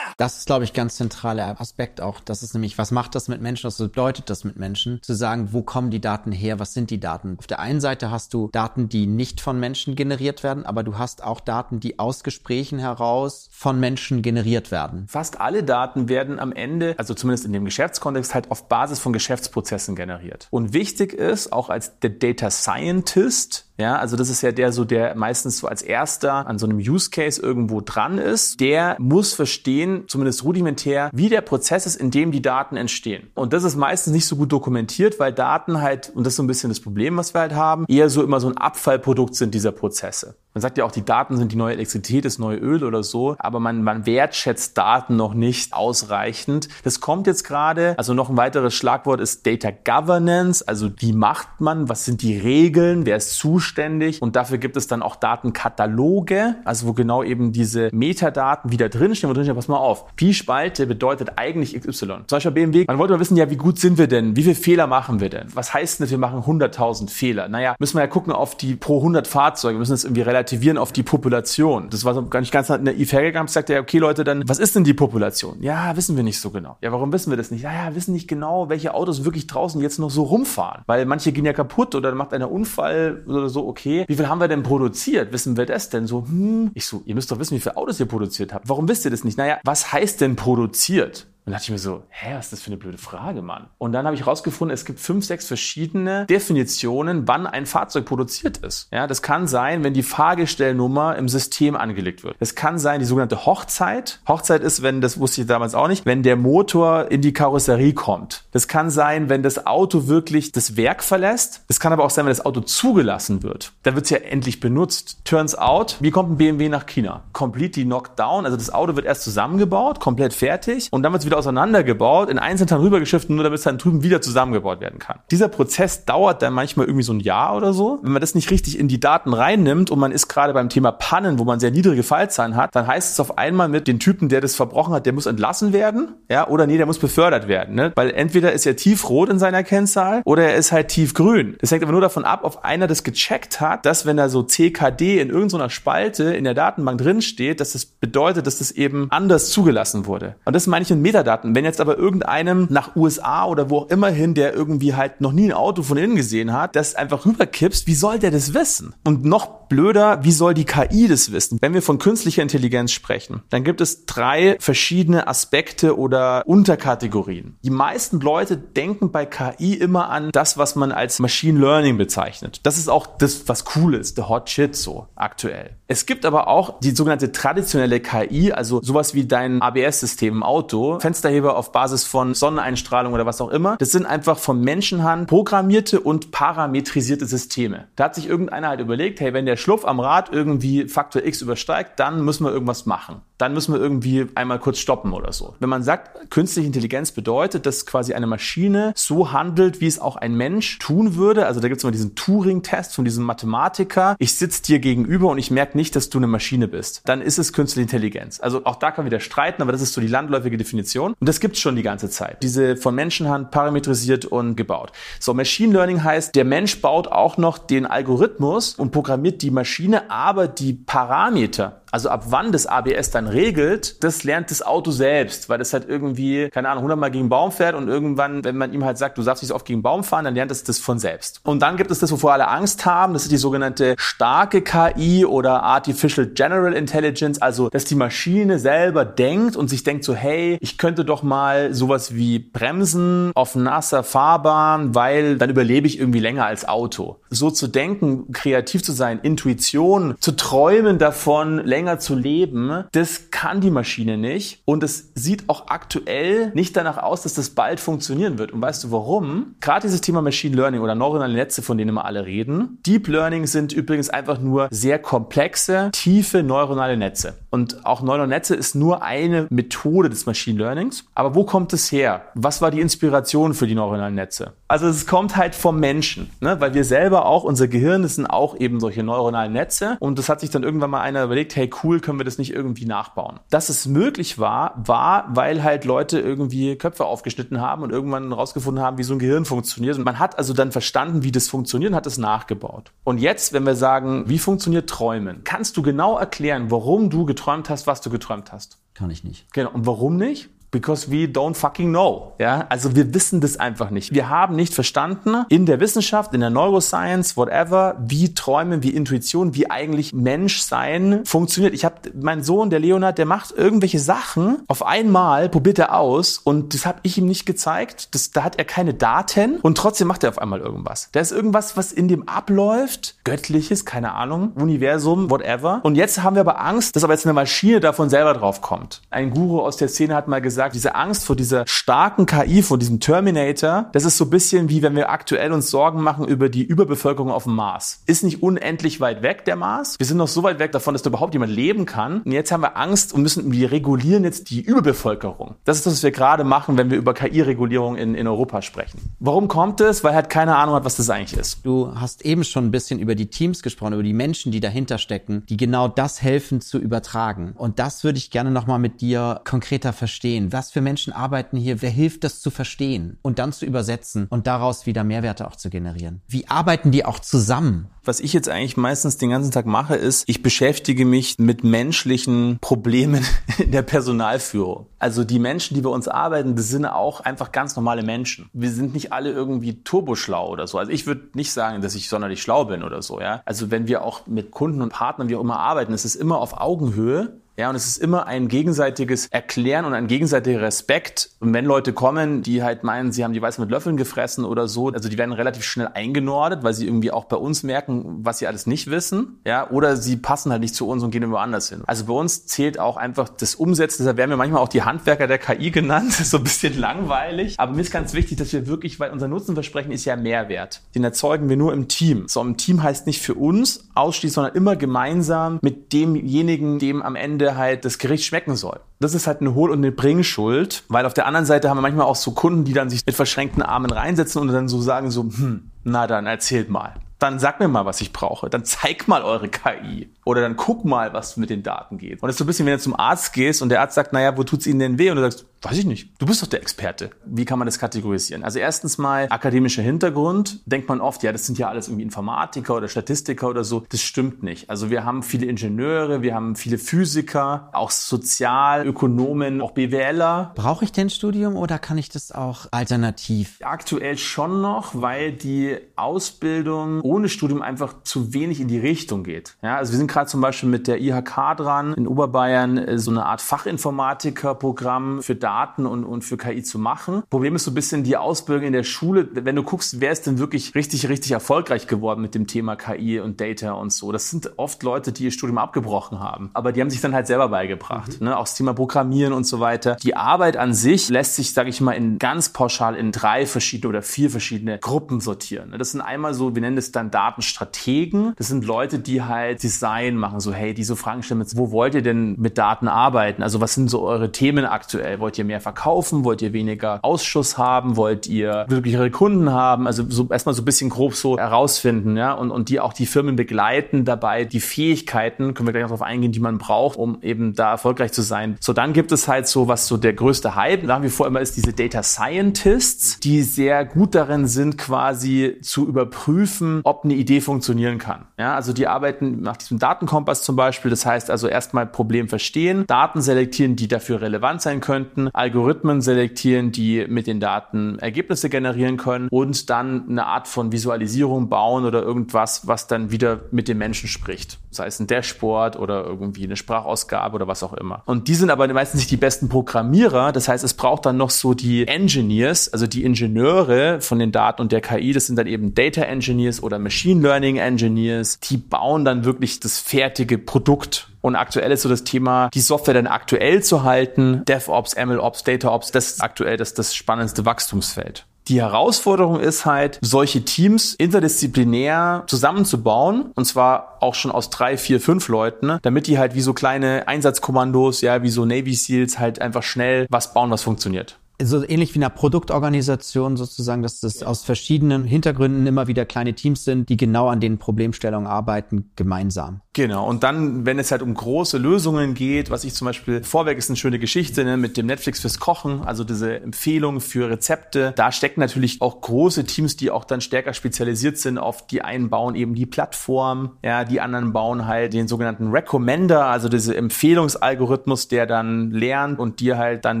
Speaker 2: Das ist, glaube ich, ganz zentraler Aspekt auch. Das ist nämlich, was macht das mit Menschen, was bedeutet das mit Menschen? Zu sagen, wo kommen die Daten her, was sind die Daten? Auf der einen Seite hast du Daten, die nicht von Menschen generiert werden, aber du hast auch Daten, die aus Gesprächen heraus von Menschen generiert werden.
Speaker 3: Fast alle Daten werden am Ende, also zumindest in dem Geschäftskontext, halt auf Basis von Geschäftsprozessen generiert. Und wichtig ist, auch als der Data Scientist, ja, also das ist ja der so, der meistens so als erster an so einem Use Case irgendwo dran ist. Der muss verstehen, zumindest rudimentär, wie der Prozess ist, in dem die Daten entstehen. Und das ist meistens nicht so gut dokumentiert, weil Daten halt, und das ist so ein bisschen das Problem, was wir halt haben, eher so immer so ein Abfallprodukt sind dieser Prozesse. Man sagt ja auch, die Daten sind die neue Elektrizität, das neue Öl oder so, aber man, man wertschätzt Daten noch nicht ausreichend. Das kommt jetzt gerade, also noch ein weiteres Schlagwort ist Data Governance, also wie macht man, was sind die Regeln, wer ist zuständig und dafür gibt es dann auch Datenkataloge, also wo genau eben diese Metadaten wieder drinstehen, wo drinstehen, pass mal auf, Pi-Spalte bedeutet eigentlich XY. Zum Beispiel BMW, man wollte mal wissen, ja, wie gut sind wir denn, wie viele Fehler machen wir denn? Was heißt denn, wir machen 100.000 Fehler? Naja, müssen wir ja gucken auf die pro 100 Fahrzeuge, wir müssen das irgendwie relativ relativieren auf die Population. Das war so gar nicht ganz naiv hergegangen. Sagt er, okay Leute, dann, was ist denn die Population? Ja, wissen wir nicht so genau. Ja, warum wissen wir das nicht? Ja, ja, wissen nicht genau, welche Autos wirklich draußen jetzt noch so rumfahren. Weil manche gehen ja kaputt oder macht einer Unfall oder so, okay. Wie viel haben wir denn produziert? Wissen wir das denn? So, hm. Ich so, ihr müsst doch wissen, wie viele Autos ihr produziert habt. Warum wisst ihr das nicht? Naja, was heißt denn produziert? Und da dachte ich mir so, hä, was ist das für eine blöde Frage, Mann? Und dann habe ich rausgefunden, es gibt fünf, sechs verschiedene Definitionen, wann ein Fahrzeug produziert ist. Ja, das kann sein, wenn die Fahrgestellnummer im System angelegt wird. Das kann sein, die sogenannte Hochzeit. Hochzeit ist, wenn, das wusste ich damals auch nicht, wenn der Motor in die Karosserie kommt. Das kann sein, wenn das Auto wirklich das Werk verlässt. Das kann aber auch sein, wenn das Auto zugelassen wird. Dann wird es ja endlich benutzt. Turns out, wie kommt ein BMW nach China? Completely knocked down. Also das Auto wird erst zusammengebaut, komplett fertig und dann wird es wieder wieder auseinandergebaut, in einzelnen Teilen rübergeschifft, nur damit es dann drüben wieder zusammengebaut werden kann. Dieser Prozess dauert dann manchmal irgendwie so ein Jahr oder so. Wenn man das nicht richtig in die Daten reinnimmt und man ist gerade beim Thema Pannen, wo man sehr niedrige Fallzahlen hat, dann heißt es auf einmal mit den Typen, der das verbrochen hat, der muss entlassen werden, ja, oder nee, der muss befördert werden, ne? Weil entweder ist er tiefrot in seiner Kennzahl oder er ist halt tiefgrün. Das hängt aber nur davon ab, ob einer das gecheckt hat, dass wenn da so CKD in irgendeiner Spalte in der Datenbank drin steht, dass das bedeutet, dass das eben anders zugelassen wurde. Und das meine ich in Meta Metadaten. Wenn jetzt aber irgendeinem nach USA oder wo auch immer hin, der irgendwie halt noch nie ein Auto von innen gesehen hat, das einfach rüberkippst, wie soll der das wissen? Und noch blöder, wie soll die KI das wissen? Wenn wir von künstlicher Intelligenz sprechen, dann gibt es drei verschiedene Aspekte oder Unterkategorien. Die meisten Leute denken bei KI immer an das, was man als Machine Learning bezeichnet. Das ist auch das, was cool ist, the hot shit so aktuell. Es gibt aber auch die sogenannte traditionelle KI, also sowas wie dein ABS-System im Auto, Fensterheber auf Basis von Sonneneinstrahlung oder was auch immer. Das sind einfach von Menschenhand programmierte und parametrisierte Systeme. Da hat sich irgendeiner halt überlegt, hey, wenn der Schlupf am Rad irgendwie Faktor X übersteigt, dann müssen wir irgendwas machen. Dann müssen wir irgendwie einmal kurz stoppen oder so. Wenn man sagt, künstliche Intelligenz bedeutet, dass quasi eine Maschine so handelt, wie es auch ein Mensch tun würde. Also da gibt es immer diesen Turing-Test von diesem Mathematiker. Ich sitze dir gegenüber und ich merke nicht, dass du eine Maschine bist. Dann ist es künstliche Intelligenz. Also auch da kann man wieder streiten, aber das ist so die landläufige Definition. Und das gibt es schon die ganze Zeit. Diese von Menschenhand parametrisiert und gebaut. So, Machine Learning heißt, der Mensch baut auch noch den Algorithmus und programmiert die Maschine, aber die Parameter, Also ab wann das ABS dann regelt, das lernt das Auto selbst, weil das halt irgendwie, keine Ahnung, 100 Mal gegen einen Baum fährt und irgendwann, wenn man ihm halt sagt, du darfst nicht so oft gegen einen Baum fahren, dann lernt es das von selbst. Und dann gibt es das, wovor alle Angst haben, das ist die sogenannte starke KI oder Artificial General Intelligence, also dass die Maschine selber denkt und sich denkt so, hey, ich könnte doch mal sowas wie bremsen auf nasser Fahrbahn, weil dann überlebe ich irgendwie länger als Auto. So zu denken, kreativ zu sein, Intuition, zu träumen davon, länger zu leben, das kann die Maschine nicht. Und es sieht auch aktuell nicht danach aus, dass das bald funktionieren wird. Und weißt du warum? Gerade dieses Thema Machine Learning oder neuronale Netze, von denen immer alle reden. Deep Learning sind übrigens einfach nur sehr komplexe, tiefe neuronale Netze. Und auch neuronale Netze ist nur eine Methode des Machine Learnings. Aber wo kommt es her? Was war die Inspiration für die neuronalen Netze? Also es kommt halt vom Menschen, ne? weil wir selber auch, unser Gehirn, das sind auch eben solche neuronalen Netze. Und das hat sich dann irgendwann mal einer überlegt, hey cool, können wir das nicht irgendwie nachbauen? Dass es möglich war, war, weil halt Leute irgendwie Köpfe aufgeschnitten haben und irgendwann rausgefunden haben, wie so ein Gehirn funktioniert. Und man hat also dann verstanden, wie das funktioniert und hat es nachgebaut. Und jetzt, wenn wir sagen, wie funktioniert Träumen, kannst du genau erklären, warum du geträumt hast, was du geträumt hast?
Speaker 2: Kann ich nicht.
Speaker 3: Genau. Und warum nicht? Because we don't fucking know. Ja, also wir wissen das einfach nicht. Wir haben nicht verstanden in der Wissenschaft, in der Neuroscience, whatever, wie Träumen, wie Intuition, wie eigentlich Menschsein funktioniert. Ich habe mein Sohn, der Leonard, der macht irgendwelche Sachen auf einmal, probiert er aus und das habe ich ihm nicht gezeigt. Das, da hat er keine Daten und trotzdem macht er auf einmal irgendwas. Da ist irgendwas, was in dem abläuft, göttliches, keine Ahnung, Universum, whatever. Und jetzt haben wir aber Angst, dass aber jetzt eine Maschine davon selber drauf kommt. Ein Guru aus der Szene hat mal gesagt gesagt, diese Angst vor dieser starken KI, vor diesem Terminator, das ist so ein bisschen wie wenn wir aktuell uns Sorgen machen über die Überbevölkerung auf dem Mars. Ist nicht unendlich weit weg der Mars. Wir sind noch so weit weg davon, dass da überhaupt jemand leben kann. Und jetzt haben wir Angst und müssen, wir regulieren jetzt die Überbevölkerung. Das ist das, was wir gerade machen, wenn wir über KI-Regulierung in, in Europa sprechen. Warum kommt es? Weil halt keine Ahnung hat, was das eigentlich ist.
Speaker 2: Du hast eben schon ein bisschen über die Teams gesprochen, über die Menschen, die dahinter stecken, die genau das helfen zu übertragen. Und das würde ich gerne nochmal mit dir konkreter verstehen was für Menschen arbeiten hier, wer hilft das zu verstehen und dann zu übersetzen und daraus wieder Mehrwerte auch zu generieren? Wie arbeiten die auch zusammen?
Speaker 3: Was ich jetzt eigentlich meistens den ganzen Tag mache, ist, ich beschäftige mich mit menschlichen Problemen <laughs> in der Personalführung. Also die Menschen, die bei uns arbeiten, das sind auch einfach ganz normale Menschen. Wir sind nicht alle irgendwie turboschlau oder so. Also ich würde nicht sagen, dass ich sonderlich schlau bin oder so, ja. Also wenn wir auch mit Kunden und Partnern, wie auch immer arbeiten, es ist immer auf Augenhöhe ja, und es ist immer ein gegenseitiges Erklären und ein gegenseitiger Respekt. Und wenn Leute kommen, die halt meinen, sie haben die Weiße mit Löffeln gefressen oder so, also die werden relativ schnell eingenordet, weil sie irgendwie auch bei uns merken, was sie alles nicht wissen. Ja, oder sie passen halt nicht zu uns und gehen irgendwo anders hin. Also bei uns zählt auch einfach das Umsetzen. Deshalb werden wir manchmal auch die Handwerker der KI genannt. Das <laughs> ist so ein bisschen langweilig. Aber mir ist ganz wichtig, dass wir wirklich, weil unser Nutzenversprechen ist ja Mehrwert. Den erzeugen wir nur im Team. So, im Team heißt nicht für uns ausschließlich, sondern immer gemeinsam mit demjenigen, dem am Ende Ende halt das Gericht schmecken soll. Das ist halt eine Hohl- und eine Bringschuld, weil auf der anderen Seite haben wir manchmal auch so Kunden, die dann sich mit verschränkten Armen reinsetzen und dann so sagen so, hm, na dann erzählt mal. Dann sag mir mal, was ich brauche. Dann zeig mal eure KI. Oder dann guck mal, was mit den Daten geht. Und das ist so ein bisschen, wenn du zum Arzt gehst und der Arzt sagt, naja, wo tut's Ihnen denn weh? Und du sagst, weiß ich nicht. Du bist doch der Experte. Wie kann man das kategorisieren? Also erstens mal akademischer Hintergrund. Denkt man oft, ja, das sind ja alles irgendwie Informatiker oder Statistiker oder so. Das stimmt nicht. Also wir haben viele Ingenieure, wir haben viele Physiker, auch Sozialökonomen, auch BWLer.
Speaker 2: Brauche ich denn Studium oder kann ich das auch alternativ?
Speaker 3: Aktuell schon noch, weil die Ausbildung ohne Studium einfach zu wenig in die Richtung geht. Ja, also wir sind gerade zum Beispiel mit der IHK dran, in Oberbayern äh, so eine Art Fachinformatikerprogramm für Daten und, und für KI zu machen. Problem ist so ein bisschen die Ausbildung in der Schule. Wenn du guckst, wer ist denn wirklich richtig, richtig erfolgreich geworden mit dem Thema KI und Data und so. Das sind oft Leute, die ihr Studium abgebrochen haben. Aber die haben sich dann halt selber beigebracht. Mhm. Ne? Auch das Thema Programmieren und so weiter. Die Arbeit an sich lässt sich, sage ich mal, in ganz pauschal in drei verschiedene oder vier verschiedene Gruppen sortieren. Das sind einmal so, wir nennen es dann Datenstrategen. Das sind Leute, die halt Design machen, so hey, die so Fragen stellen, wo wollt ihr denn mit Daten arbeiten? Also was sind so eure Themen aktuell? Wollt ihr ihr mehr verkaufen? Wollt ihr weniger Ausschuss haben? Wollt ihr glücklichere Kunden haben? Also so erstmal so ein bisschen grob so herausfinden, ja, und, und die auch die Firmen begleiten dabei, die Fähigkeiten, können wir gleich darauf eingehen, die man braucht, um eben da erfolgreich zu sein. So, dann gibt es halt so, was so der größte Hype nach wie vor immer ist, diese Data Scientists, die sehr gut darin sind, quasi zu überprüfen, ob eine Idee funktionieren kann. Ja, also die arbeiten nach diesem Datenkompass zum Beispiel. Das heißt also erstmal Problem verstehen, Daten selektieren, die dafür relevant sein könnten, Algorithmen selektieren, die mit den Daten Ergebnisse generieren können und dann eine Art von Visualisierung bauen oder irgendwas, was dann wieder mit dem Menschen spricht. Sei es ein Dashboard oder irgendwie eine Sprachausgabe oder was auch immer. Und die sind aber meistens nicht die besten Programmierer. Das heißt, es braucht dann noch so die Engineers, also die Ingenieure von den Daten und der KI. Das sind dann eben Data Engineers oder Machine Learning Engineers. Die bauen dann wirklich das fertige Produkt und aktuell ist so das Thema, die Software dann aktuell zu halten. DevOps, MLOps, DataOps, das ist aktuell das, das spannendste Wachstumsfeld. Die Herausforderung ist halt, solche Teams interdisziplinär zusammenzubauen und zwar auch schon aus drei, vier, fünf Leuten, damit die halt wie so kleine Einsatzkommandos, ja, wie so Navy Seals halt einfach schnell was bauen, was funktioniert
Speaker 2: so ähnlich wie in einer Produktorganisation sozusagen, dass das aus verschiedenen Hintergründen immer wieder kleine Teams sind, die genau an den Problemstellungen arbeiten, gemeinsam.
Speaker 3: Genau. Und dann, wenn es halt um große Lösungen geht, was ich zum Beispiel, Vorwerk ist eine schöne Geschichte ne, mit dem Netflix fürs Kochen, also diese Empfehlung für Rezepte. Da stecken natürlich auch große Teams, die auch dann stärker spezialisiert sind auf die einen bauen eben die Plattform, ja, die anderen bauen halt den sogenannten Recommender, also diese Empfehlungsalgorithmus, der dann lernt und dir halt dann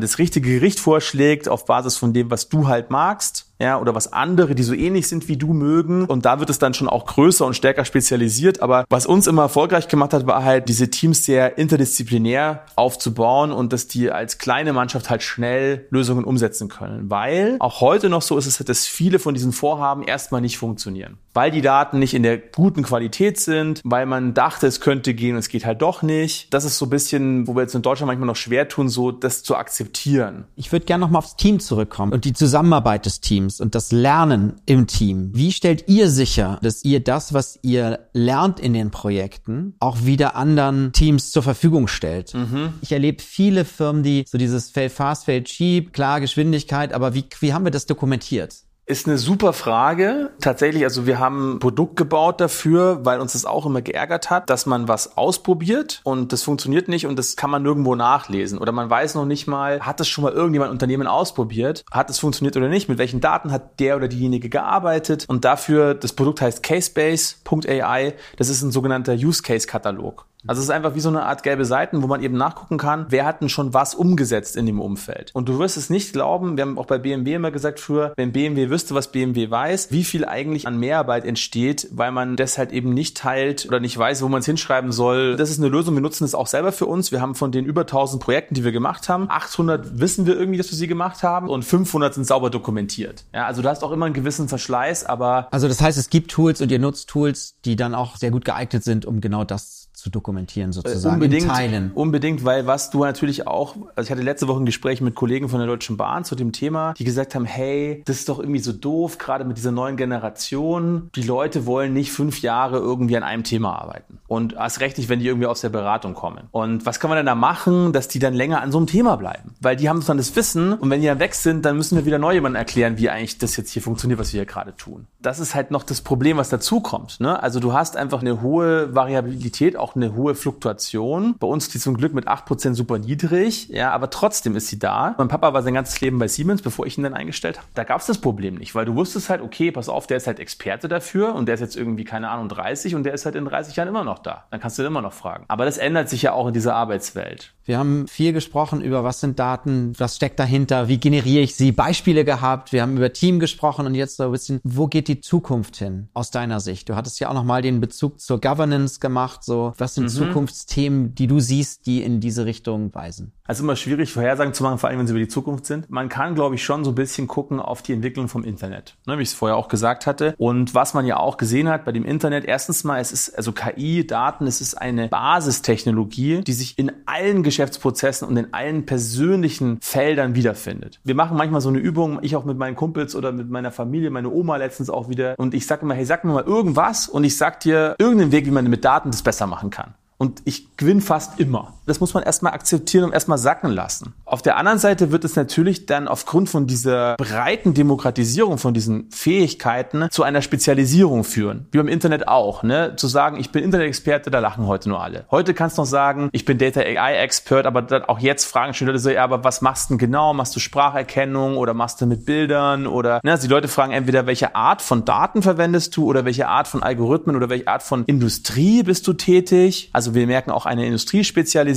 Speaker 3: das richtige Gericht vorschlägt auf Basis von dem, was du halt magst ja, oder was andere, die so ähnlich sind wie du mögen. Und da wird es dann schon auch größer und stärker spezialisiert. Aber was uns immer erfolgreich gemacht hat, war halt, diese Teams sehr interdisziplinär aufzubauen und dass die als kleine Mannschaft halt schnell Lösungen umsetzen können. Weil auch heute noch so ist es, dass viele von diesen Vorhaben erstmal nicht funktionieren. Weil die Daten nicht in der guten Qualität sind, weil man dachte, es könnte gehen und es geht halt doch nicht. Das ist so ein bisschen, wo wir jetzt in Deutschland manchmal noch schwer tun, so das zu akzeptieren.
Speaker 2: Ich würde gerne nochmal aufs Team zurückkommen und die Zusammenarbeit des Teams. Und das Lernen im Team. Wie stellt ihr sicher, dass ihr das, was ihr lernt in den Projekten, auch wieder anderen Teams zur Verfügung stellt? Mhm. Ich erlebe viele Firmen, die so dieses Fail fast, fail cheap, klar Geschwindigkeit, aber wie, wie haben wir das dokumentiert?
Speaker 3: Ist eine super Frage. Tatsächlich, also wir haben ein Produkt gebaut dafür, weil uns das auch immer geärgert hat, dass man was ausprobiert und das funktioniert nicht und das kann man nirgendwo nachlesen. Oder man weiß noch nicht mal, hat das schon mal irgendjemand Unternehmen ausprobiert? Hat es funktioniert oder nicht? Mit welchen Daten hat der oder diejenige gearbeitet? Und dafür, das Produkt heißt Casebase.ai. Das ist ein sogenannter Use Case Katalog. Also es ist einfach wie so eine Art gelbe Seiten, wo man eben nachgucken kann, wer hat denn schon was umgesetzt in dem Umfeld. Und du wirst es nicht glauben, wir haben auch bei BMW immer gesagt früher, wenn BMW wüsste, was BMW weiß, wie viel eigentlich an Mehrarbeit entsteht, weil man das halt eben nicht teilt oder nicht weiß, wo man es hinschreiben soll. Das ist eine Lösung, wir nutzen es auch selber für uns. Wir haben von den über 1000 Projekten, die wir gemacht haben, 800 wissen wir irgendwie, dass wir sie gemacht haben und 500 sind sauber dokumentiert. Ja, also du hast auch immer einen gewissen Verschleiß, aber...
Speaker 2: Also das heißt, es gibt Tools und ihr nutzt Tools, die dann auch sehr gut geeignet sind, um genau das zu dokumentieren sozusagen,
Speaker 3: unbedingt,
Speaker 2: Teilen.
Speaker 3: Unbedingt, weil was du natürlich auch, also ich hatte letzte Woche ein Gespräch mit Kollegen von der Deutschen Bahn zu dem Thema, die gesagt haben, hey, das ist doch irgendwie so doof, gerade mit dieser neuen Generation. Die Leute wollen nicht fünf Jahre irgendwie an einem Thema arbeiten. Und erst recht nicht, wenn die irgendwie aus der Beratung kommen. Und was kann man denn da machen, dass die dann länger an so einem Thema bleiben? Weil die haben dann das Wissen und wenn die dann weg sind, dann müssen wir wieder neu jemanden erklären, wie eigentlich das jetzt hier funktioniert, was wir hier gerade tun. Das ist halt noch das Problem, was dazu kommt. Ne? Also du hast einfach eine hohe Variabilität, auch eine hohe Fluktuation. Bei uns die zum Glück mit 8% super niedrig, ja, aber trotzdem ist sie da. Mein Papa war sein ganzes Leben bei Siemens, bevor ich ihn dann eingestellt habe. Da gab es das Problem nicht, weil du wusstest halt, okay, pass auf, der ist halt Experte dafür und der ist jetzt irgendwie, keine Ahnung, 30 und der ist halt in 30 Jahren immer noch da. Dann kannst du ihn immer noch fragen. Aber das ändert sich ja auch in dieser Arbeitswelt.
Speaker 2: Wir haben viel gesprochen über, was sind Daten, was steckt dahinter, wie generiere ich sie, Beispiele gehabt, wir haben über Team gesprochen und jetzt so ein bisschen, wo geht die Zukunft hin aus deiner Sicht? Du hattest ja auch nochmal den Bezug zur Governance gemacht, so was sind mhm. Zukunftsthemen, die du siehst, die in diese Richtung weisen?
Speaker 3: Also immer schwierig, Vorhersagen zu machen, vor allem wenn sie über die Zukunft sind. Man kann, glaube ich, schon so ein bisschen gucken auf die Entwicklung vom Internet, ne, wie ich es vorher auch gesagt hatte. Und was man ja auch gesehen hat bei dem Internet, erstens mal, es ist also KI, Daten, es ist eine Basistechnologie, die sich in allen Geschäftsprozessen und in allen persönlichen Feldern wiederfindet. Wir machen manchmal so eine Übung, ich auch mit meinen Kumpels oder mit meiner Familie, meine Oma letztens auch wieder. Und ich sage immer, hey, sag mir mal irgendwas und ich sag dir irgendeinen Weg, wie man mit Daten das besser machen kann. Und ich gewinne fast immer. Das muss man erstmal akzeptieren und erstmal sacken lassen. Auf der anderen Seite wird es natürlich dann aufgrund von dieser breiten Demokratisierung von diesen Fähigkeiten zu einer Spezialisierung führen. Wie beim Internet auch, ne? Zu sagen, ich bin Internet-Experte, da lachen heute nur alle. Heute kannst du noch sagen, ich bin Data AI-Expert, aber dann auch jetzt fragen schon Leute so, ja, aber was machst du denn genau? Machst du Spracherkennung oder machst du mit Bildern oder, ne? Also die Leute fragen entweder, welche Art von Daten verwendest du oder welche Art von Algorithmen oder welche Art von Industrie bist du tätig? Also wir merken auch eine Industriespezialisierung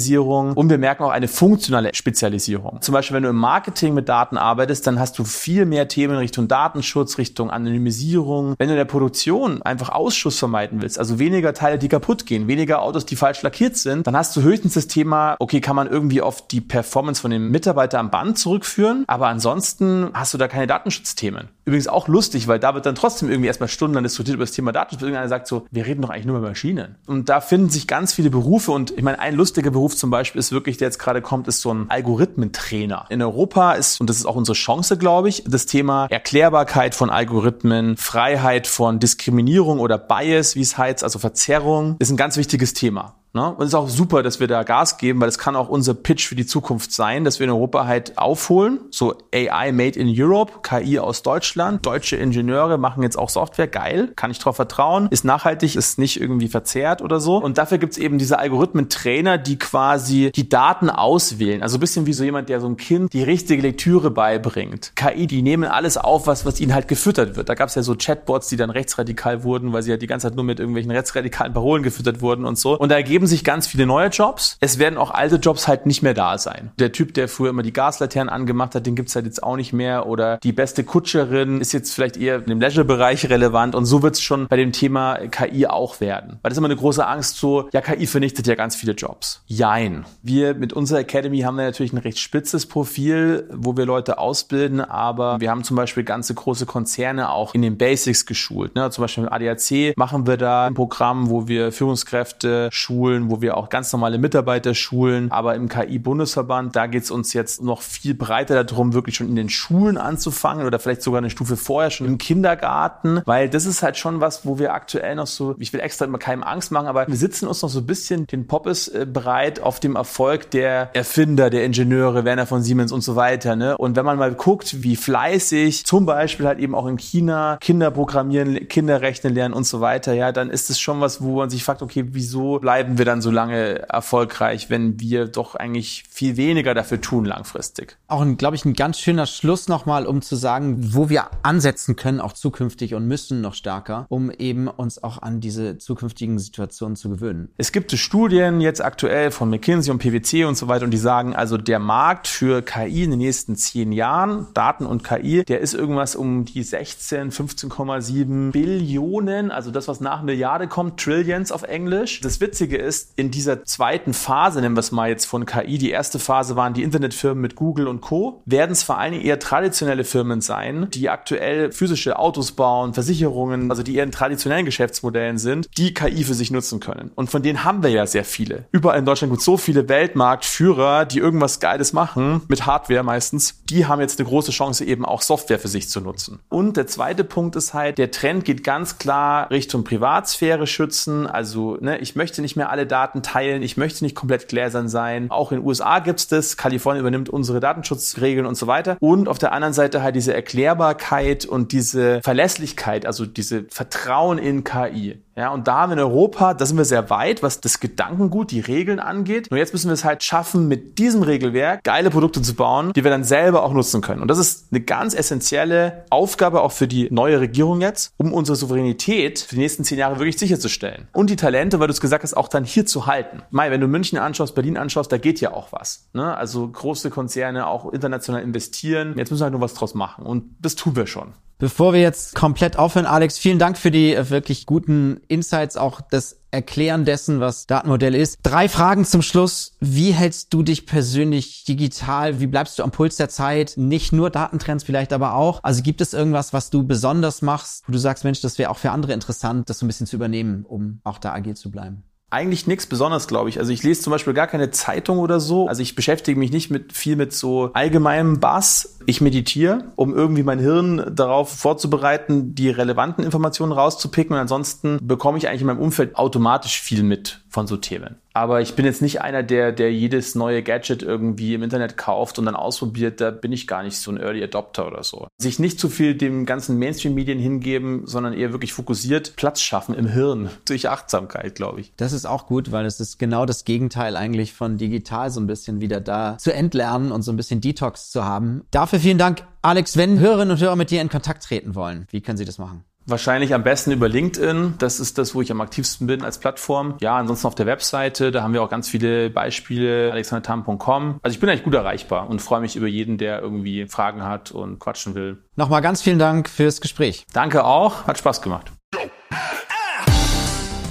Speaker 3: und wir merken auch eine funktionale Spezialisierung. Zum Beispiel, wenn du im Marketing mit Daten arbeitest, dann hast du viel mehr Themen Richtung Datenschutz, Richtung Anonymisierung. Wenn du in der Produktion einfach Ausschuss vermeiden willst, also weniger Teile, die kaputt gehen, weniger Autos, die falsch lackiert sind, dann hast du höchstens das Thema, okay, kann man irgendwie auf die Performance von dem Mitarbeiter am Band zurückführen, aber ansonsten hast du da keine Datenschutzthemen. Übrigens auch lustig, weil da wird dann trotzdem irgendwie erstmal stundenlang diskutiert über das Thema Datenschutz. Irgendeiner sagt so, wir reden doch eigentlich nur über Maschinen. Und da finden sich ganz viele Berufe und ich meine, ein lustiger Beruf zum Beispiel ist wirklich, der jetzt gerade kommt, ist so ein Algorithmentrainer. In Europa ist, und das ist auch unsere Chance, glaube ich, das Thema Erklärbarkeit von Algorithmen, Freiheit von Diskriminierung oder Bias, wie es heißt, also Verzerrung, ist ein ganz wichtiges Thema. Ne? Und es ist auch super, dass wir da Gas geben, weil es kann auch unser Pitch für die Zukunft sein, dass wir in Europa halt aufholen. So AI made in Europe, KI aus Deutschland, deutsche Ingenieure machen jetzt auch Software, geil, kann ich drauf vertrauen, ist nachhaltig, ist nicht irgendwie verzerrt oder so. Und dafür gibt's eben diese Algorithmen-Trainer, die quasi die Daten auswählen. Also ein bisschen wie so jemand, der so ein Kind die richtige Lektüre beibringt. KI, die nehmen alles auf, was, was ihnen halt gefüttert wird. Da gab's ja so Chatbots, die dann rechtsradikal wurden, weil sie ja die ganze Zeit nur mit irgendwelchen rechtsradikalen Parolen gefüttert wurden und so. Und da ergeben sich ganz viele neue Jobs. Es werden auch alte Jobs halt nicht mehr da sein. Der Typ, der früher immer die Gaslaternen angemacht hat, den gibt's halt jetzt auch nicht mehr. Oder die beste Kutscherin ist jetzt vielleicht eher dem Leisure-Bereich relevant. Und so wird's schon bei dem Thema KI auch werden. Weil das ist immer eine große Angst so, ja, KI vernichtet ja ganz viele Jobs. Jein. Wir mit unserer Academy haben wir natürlich ein recht spitzes Profil, wo wir Leute ausbilden, aber wir haben zum Beispiel ganze große Konzerne auch in den Basics geschult. Ne? Zum Beispiel mit ADAC machen wir da ein Programm, wo wir Führungskräfte schulen, wo wir auch ganz normale Mitarbeiter schulen. Aber im KI-Bundesverband, da geht es uns jetzt noch viel breiter darum, wirklich schon in den Schulen anzufangen oder vielleicht sogar eine Stufe vorher schon im Kindergarten, weil das ist halt schon was, wo wir aktuell noch so, ich will extra immer keinem Angst machen, aber wir sitzen uns noch so ein bisschen den Poppes äh, bereit auf dem Erfolg der Erfinder, der Ingenieure, Werner von Siemens und so weiter. Ne? Und wenn man mal guckt, wie fleißig zum Beispiel halt eben auch in China Kinder programmieren, Kinder rechnen lernen und so weiter, ja, dann ist es schon was, wo man sich fragt, okay, wieso bleiben wir dann so lange erfolgreich, wenn wir doch eigentlich viel weniger dafür tun langfristig?
Speaker 2: Auch, glaube ich, ein ganz schöner Schluss nochmal, um zu sagen, wo wir ansetzen können, auch zukünftig und müssen noch stärker, um eben uns auch an diese zukünftigen Situationen zu gewöhnen.
Speaker 3: Es gibt Studien jetzt aktuell von McKinsey und PwC und so weiter und die sagen, also der Markt für KI in den nächsten zehn Jahren, Daten und KI, der ist irgendwas um die 16, 15,7 Billionen, also das, was nach Milliarde kommt, Trillions auf Englisch. Das Witzige ist, in dieser zweiten Phase, nennen wir es mal jetzt von KI, die erste Phase waren die Internetfirmen mit Google und Co., werden es vor allen Dingen eher traditionelle Firmen sein, die aktuell physische Autos bauen, Versicherungen, also die eher in traditionellen Geschäftsmodellen sind, die KI für sich nutzen können. Und von denen haben wir ja sehr viele. Überall in Deutschland gibt es so viele Weltmarktführer, die irgendwas Geiles machen, mit Hardware meistens. Die haben jetzt eine große Chance, eben auch Software für sich zu nutzen. Und der zweite Punkt ist halt, der Trend geht ganz klar Richtung Privatsphäre schützen. Also, ne, ich möchte nicht mehr alle Daten teilen, ich möchte nicht komplett gläsern sein. Auch in den USA gibt's das. Kalifornien übernimmt unsere Datenschutzregeln und so weiter. Und auf der anderen Seite halt diese Erklärbarkeit und diese Verlässlichkeit, also diese Vertrauen in KI. Ja, und da haben wir in Europa, da sind wir sehr weit, was das Gedankengut, die Regeln angeht. Nur jetzt müssen wir es halt schaffen, mit diesem Regelwerk geile Produkte zu bauen, die wir dann selber auch nutzen können. Und das ist eine ganz essentielle Aufgabe auch für die neue Regierung jetzt, um unsere Souveränität für die nächsten zehn Jahre wirklich sicherzustellen. Und die Talente, weil du es gesagt hast, auch dann hier zu halten. Mai, wenn du München anschaust, Berlin anschaust, da geht ja auch was. Ne? Also große Konzerne auch international investieren. Jetzt müssen wir halt nur was draus machen. Und das tun wir schon.
Speaker 2: Bevor wir jetzt komplett aufhören, Alex, vielen Dank für die äh, wirklich guten Insights, auch das Erklären dessen, was Datenmodell ist. Drei Fragen zum Schluss. Wie hältst du dich persönlich digital? Wie bleibst du am Puls der Zeit? Nicht nur Datentrends vielleicht, aber auch. Also gibt es irgendwas, was du besonders machst, wo du sagst, Mensch, das wäre auch für andere interessant, das so ein bisschen zu übernehmen, um auch da agil zu bleiben?
Speaker 3: Eigentlich nichts Besonderes, glaube ich. Also ich lese zum Beispiel gar keine Zeitung oder so. Also ich beschäftige mich nicht mit viel mit so allgemeinem Bass. Ich meditiere, um irgendwie mein Hirn darauf vorzubereiten, die relevanten Informationen rauszupicken. Und ansonsten bekomme ich eigentlich in meinem Umfeld automatisch viel mit von so Themen. Aber ich bin jetzt nicht einer, der, der jedes neue Gadget irgendwie im Internet kauft und dann ausprobiert. Da bin ich gar nicht so ein Early Adopter oder so. Sich nicht zu viel dem ganzen Mainstream-Medien hingeben, sondern eher wirklich fokussiert Platz schaffen im Hirn durch Achtsamkeit, glaube ich.
Speaker 2: Das ist auch gut, weil es ist genau das Gegenteil eigentlich von digital so ein bisschen wieder da zu entlernen und so ein bisschen Detox zu haben. Dafür vielen Dank, Alex. Wenn Hörerinnen und Hörer mit dir in Kontakt treten wollen, wie können sie das machen?
Speaker 3: Wahrscheinlich am besten über LinkedIn. Das ist das, wo ich am aktivsten bin als Plattform. Ja, ansonsten auf der Webseite, da haben wir auch ganz viele Beispiele, alexandertam.com. Also ich bin eigentlich gut erreichbar und freue mich über jeden, der irgendwie Fragen hat und quatschen will.
Speaker 2: Nochmal ganz vielen Dank fürs Gespräch.
Speaker 3: Danke auch, hat Spaß gemacht.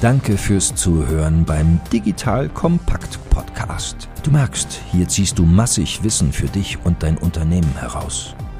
Speaker 1: Danke fürs Zuhören beim Digital Kompakt Podcast. Du merkst, hier ziehst du massig Wissen für dich und dein Unternehmen heraus.